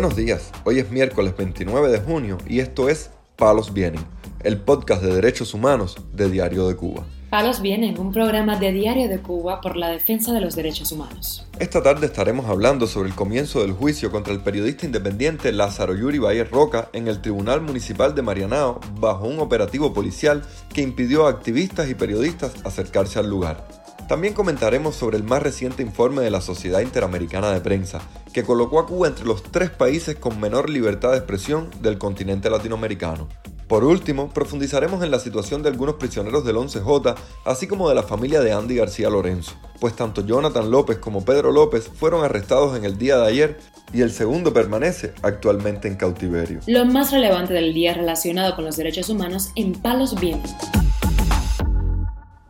Buenos días, hoy es miércoles 29 de junio y esto es Palos Vienen, el podcast de derechos humanos de Diario de Cuba. Palos Vienen, un programa de Diario de Cuba por la defensa de los derechos humanos. Esta tarde estaremos hablando sobre el comienzo del juicio contra el periodista independiente Lázaro Yuri Bayer Roca en el Tribunal Municipal de Marianao bajo un operativo policial que impidió a activistas y periodistas acercarse al lugar. También comentaremos sobre el más reciente informe de la Sociedad Interamericana de Prensa, que colocó a Cuba entre los tres países con menor libertad de expresión del continente latinoamericano. Por último, profundizaremos en la situación de algunos prisioneros del 11J, así como de la familia de Andy García Lorenzo, pues tanto Jonathan López como Pedro López fueron arrestados en el día de ayer y el segundo permanece actualmente en cautiverio. Lo más relevante del día relacionado con los derechos humanos en Palos Vientos.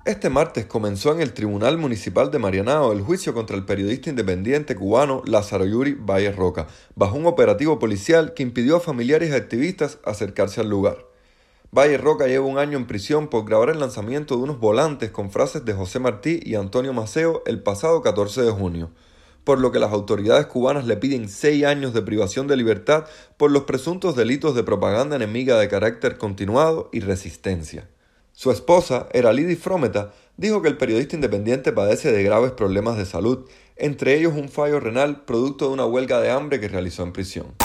Este martes comenzó en el Tribunal Municipal de Marianao el juicio contra el periodista independiente cubano Lázaro Yuri Valle Roca, bajo un operativo policial que impidió a familiares y activistas acercarse al lugar. Valle Roca lleva un año en prisión por grabar el lanzamiento de unos volantes con frases de José Martí y Antonio Maceo el pasado 14 de junio, por lo que las autoridades cubanas le piden seis años de privación de libertad por los presuntos delitos de propaganda enemiga de carácter continuado y resistencia. Su esposa, Eralidi Frometa, dijo que el periodista independiente padece de graves problemas de salud, entre ellos un fallo renal producto de una huelga de hambre que realizó en prisión.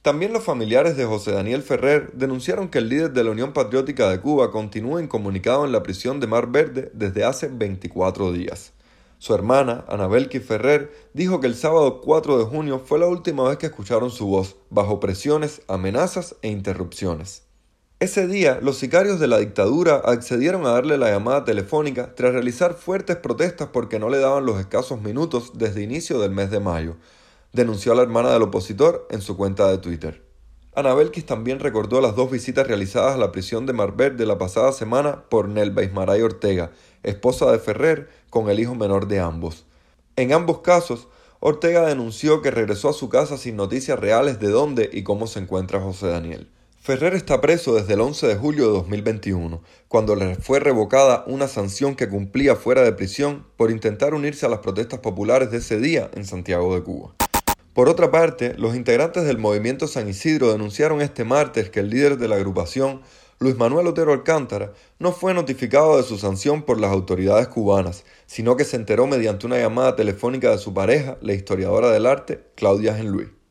También los familiares de José Daniel Ferrer denunciaron que el líder de la Unión Patriótica de Cuba continúa incomunicado en la prisión de Mar Verde desde hace 24 días. Su hermana, Anabelki Ferrer, dijo que el sábado 4 de junio fue la última vez que escucharon su voz, bajo presiones, amenazas e interrupciones. Ese día, los sicarios de la dictadura accedieron a darle la llamada telefónica tras realizar fuertes protestas porque no le daban los escasos minutos desde inicio del mes de mayo, denunció la hermana del opositor en su cuenta de Twitter. Anabelkis también recordó las dos visitas realizadas a la prisión de Marbert de la pasada semana por Nelva Ismaray Ortega, esposa de Ferrer, con el hijo menor de ambos. En ambos casos, Ortega denunció que regresó a su casa sin noticias reales de dónde y cómo se encuentra José Daniel. Ferrer está preso desde el 11 de julio de 2021, cuando le fue revocada una sanción que cumplía fuera de prisión por intentar unirse a las protestas populares de ese día en Santiago de Cuba. Por otra parte, los integrantes del movimiento San Isidro denunciaron este martes que el líder de la agrupación, Luis Manuel Otero Alcántara, no fue notificado de su sanción por las autoridades cubanas, sino que se enteró mediante una llamada telefónica de su pareja, la historiadora del arte, Claudia Genluí.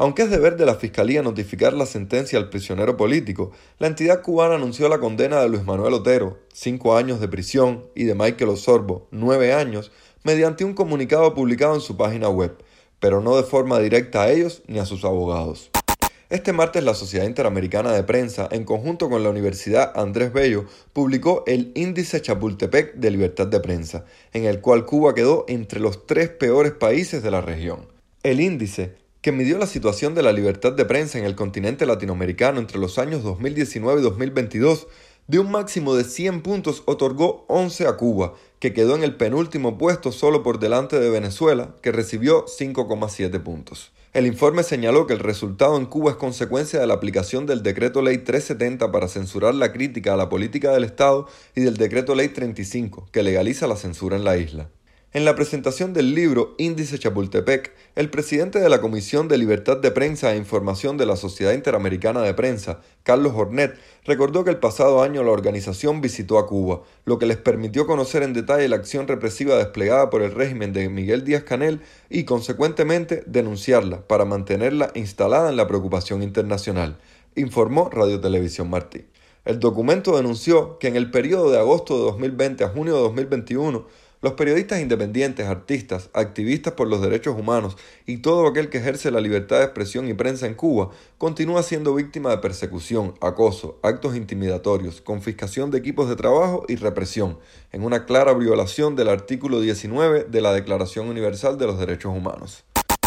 Aunque es deber de la Fiscalía notificar la sentencia al prisionero político, la entidad cubana anunció la condena de Luis Manuel Otero, cinco años de prisión, y de Michael Osorbo, nueve años, mediante un comunicado publicado en su página web, pero no de forma directa a ellos ni a sus abogados. Este martes la Sociedad Interamericana de Prensa, en conjunto con la Universidad Andrés Bello, publicó el Índice Chapultepec de Libertad de Prensa, en el cual Cuba quedó entre los tres peores países de la región. El índice que midió la situación de la libertad de prensa en el continente latinoamericano entre los años 2019 y 2022, de un máximo de 100 puntos otorgó 11 a Cuba, que quedó en el penúltimo puesto solo por delante de Venezuela, que recibió 5,7 puntos. El informe señaló que el resultado en Cuba es consecuencia de la aplicación del Decreto Ley 370 para censurar la crítica a la política del Estado y del Decreto Ley 35, que legaliza la censura en la isla. En la presentación del libro Índice Chapultepec, el presidente de la Comisión de Libertad de Prensa e Información de la Sociedad Interamericana de Prensa, Carlos Hornet, recordó que el pasado año la organización visitó a Cuba, lo que les permitió conocer en detalle la acción represiva desplegada por el régimen de Miguel Díaz Canel y, consecuentemente, denunciarla para mantenerla instalada en la preocupación internacional, informó Radio Televisión Martí. El documento denunció que en el periodo de agosto de 2020 a junio de 2021, los periodistas independientes, artistas, activistas por los derechos humanos y todo aquel que ejerce la libertad de expresión y prensa en Cuba continúa siendo víctima de persecución, acoso, actos intimidatorios, confiscación de equipos de trabajo y represión, en una clara violación del artículo 19 de la Declaración Universal de los Derechos Humanos.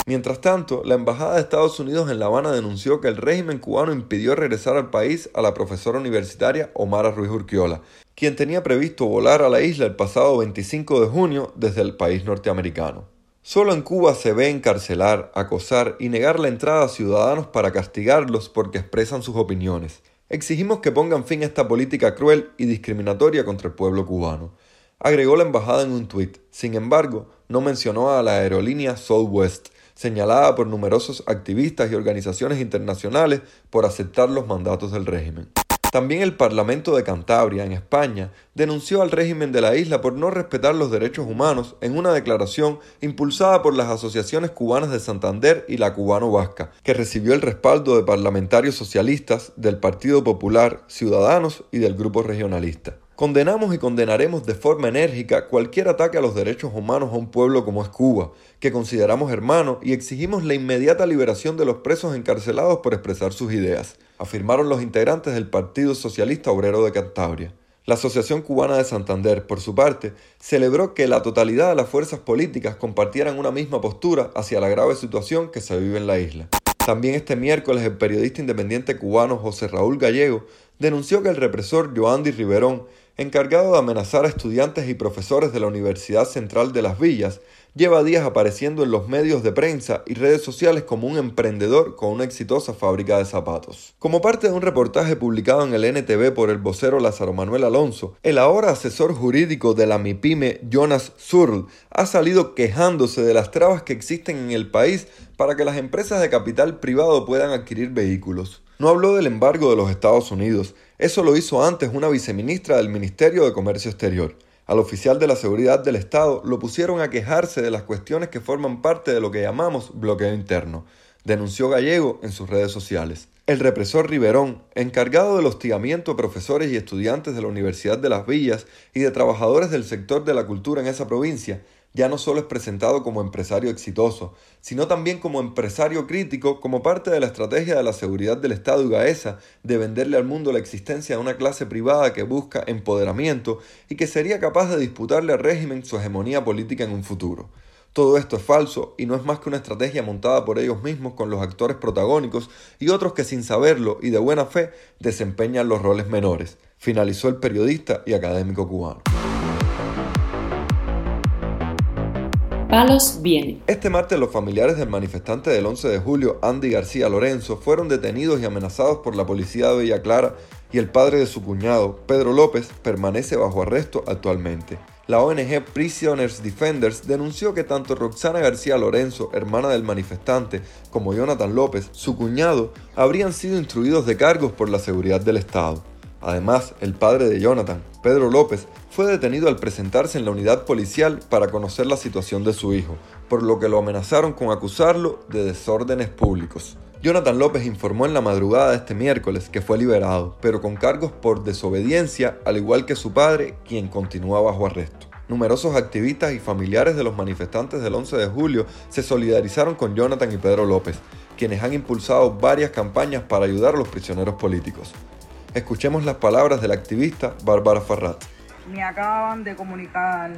Mientras tanto, la Embajada de Estados Unidos en La Habana denunció que el régimen cubano impidió regresar al país a la profesora universitaria Omara Ruiz Urquiola, quien tenía previsto volar a la isla el pasado 25 de junio desde el país norteamericano. Solo en Cuba se ve encarcelar, acosar y negar la entrada a ciudadanos para castigarlos porque expresan sus opiniones. Exigimos que pongan fin a esta política cruel y discriminatoria contra el pueblo cubano. Agregó la embajada en un tuit. Sin embargo, no mencionó a la aerolínea Southwest, señalada por numerosos activistas y organizaciones internacionales por aceptar los mandatos del régimen. También el Parlamento de Cantabria, en España, denunció al régimen de la isla por no respetar los derechos humanos en una declaración impulsada por las asociaciones cubanas de Santander y la cubano-vasca, que recibió el respaldo de parlamentarios socialistas del Partido Popular, Ciudadanos y del Grupo Regionalista. Condenamos y condenaremos de forma enérgica cualquier ataque a los derechos humanos a un pueblo como es Cuba, que consideramos hermano y exigimos la inmediata liberación de los presos encarcelados por expresar sus ideas, afirmaron los integrantes del Partido Socialista Obrero de Cantabria. La Asociación Cubana de Santander, por su parte, celebró que la totalidad de las fuerzas políticas compartieran una misma postura hacia la grave situación que se vive en la isla. También este miércoles el periodista independiente cubano José Raúl Gallego denunció que el represor Joandy Riverón encargado de amenazar a estudiantes y profesores de la Universidad Central de las Villas, lleva días apareciendo en los medios de prensa y redes sociales como un emprendedor con una exitosa fábrica de zapatos. Como parte de un reportaje publicado en el NTV por el vocero Lázaro Manuel Alonso, el ahora asesor jurídico de la MIPYME Jonas Zurl ha salido quejándose de las trabas que existen en el país para que las empresas de capital privado puedan adquirir vehículos. No habló del embargo de los Estados Unidos, eso lo hizo antes una viceministra del Ministerio de Comercio Exterior. Al oficial de la seguridad del Estado lo pusieron a quejarse de las cuestiones que forman parte de lo que llamamos bloqueo interno, denunció Gallego en sus redes sociales. El represor Riverón, encargado del hostigamiento a profesores y estudiantes de la Universidad de Las Villas y de trabajadores del sector de la cultura en esa provincia, ya no solo es presentado como empresario exitoso, sino también como empresario crítico como parte de la estrategia de la seguridad del Estado y Gaesa de venderle al mundo la existencia de una clase privada que busca empoderamiento y que sería capaz de disputarle al régimen su hegemonía política en un futuro. Todo esto es falso y no es más que una estrategia montada por ellos mismos con los actores protagónicos y otros que sin saberlo y de buena fe desempeñan los roles menores, finalizó el periodista y académico cubano. Este martes los familiares del manifestante del 11 de julio, Andy García Lorenzo, fueron detenidos y amenazados por la policía de Villa Clara y el padre de su cuñado, Pedro López, permanece bajo arresto actualmente. La ONG Prisoners Defenders denunció que tanto Roxana García Lorenzo, hermana del manifestante, como Jonathan López, su cuñado, habrían sido instruidos de cargos por la seguridad del Estado. Además, el padre de Jonathan, Pedro López, fue detenido al presentarse en la unidad policial para conocer la situación de su hijo, por lo que lo amenazaron con acusarlo de desórdenes públicos. Jonathan López informó en la madrugada de este miércoles que fue liberado, pero con cargos por desobediencia, al igual que su padre, quien continúa bajo arresto. Numerosos activistas y familiares de los manifestantes del 11 de julio se solidarizaron con Jonathan y Pedro López, quienes han impulsado varias campañas para ayudar a los prisioneros políticos. Escuchemos las palabras de la activista Bárbara Farrat. Me acaban de comunicar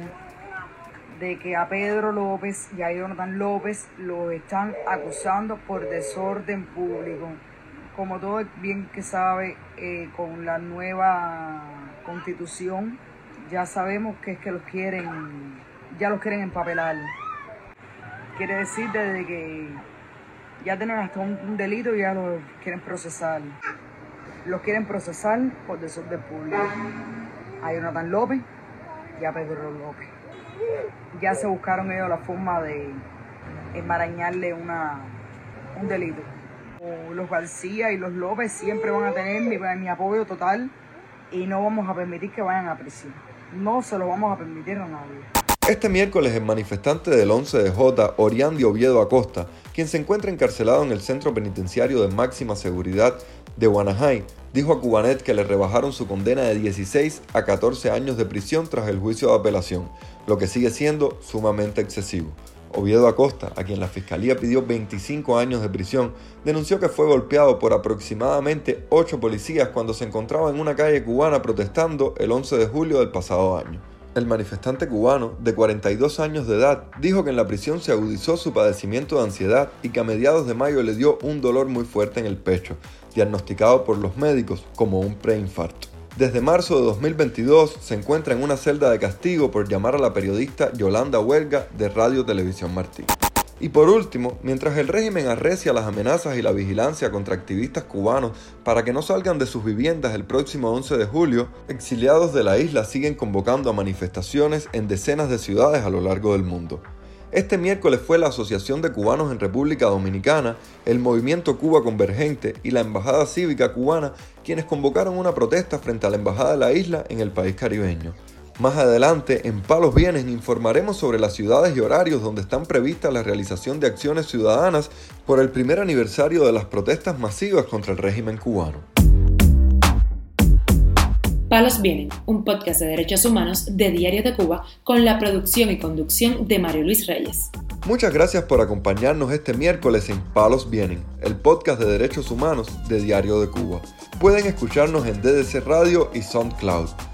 de que a Pedro López y a Jonathan López lo están acusando por desorden público. Como todo bien que sabe, eh, con la nueva constitución ya sabemos que es que los quieren, ya los quieren empapelar. Quiere decir desde que ya tienen hasta un delito y ya los quieren procesar los quieren procesar por desorden público. A Jonathan López y a Pedro López. Ya se buscaron ellos la forma de enmarañarle una, un delito. Los García y los López siempre van a tener mi, apoyo total y no vamos a permitir que vayan a prisión. No se lo vamos a permitir a nadie. Este miércoles el manifestante del 11 de J, Oriandi Oviedo Acosta, quien se encuentra encarcelado en el centro penitenciario de máxima seguridad de Guanajay, dijo a Cubanet que le rebajaron su condena de 16 a 14 años de prisión tras el juicio de apelación, lo que sigue siendo sumamente excesivo. Oviedo Acosta, a quien la fiscalía pidió 25 años de prisión, denunció que fue golpeado por aproximadamente 8 policías cuando se encontraba en una calle cubana protestando el 11 de julio del pasado año. El manifestante cubano, de 42 años de edad, dijo que en la prisión se agudizó su padecimiento de ansiedad y que a mediados de mayo le dio un dolor muy fuerte en el pecho, diagnosticado por los médicos como un preinfarto. Desde marzo de 2022 se encuentra en una celda de castigo por llamar a la periodista Yolanda Huelga de Radio Televisión Martín. Y por último, mientras el régimen arrecia las amenazas y la vigilancia contra activistas cubanos para que no salgan de sus viviendas el próximo 11 de julio, exiliados de la isla siguen convocando a manifestaciones en decenas de ciudades a lo largo del mundo. Este miércoles fue la Asociación de Cubanos en República Dominicana, el Movimiento Cuba Convergente y la Embajada Cívica Cubana quienes convocaron una protesta frente a la Embajada de la isla en el país caribeño. Más adelante, en Palos Bienes, informaremos sobre las ciudades y horarios donde están previstas la realización de acciones ciudadanas por el primer aniversario de las protestas masivas contra el régimen cubano. Palos Vienen, un podcast de derechos humanos de Diario de Cuba con la producción y conducción de Mario Luis Reyes. Muchas gracias por acompañarnos este miércoles en Palos Vienen, el podcast de derechos humanos de Diario de Cuba. Pueden escucharnos en DDC Radio y SoundCloud.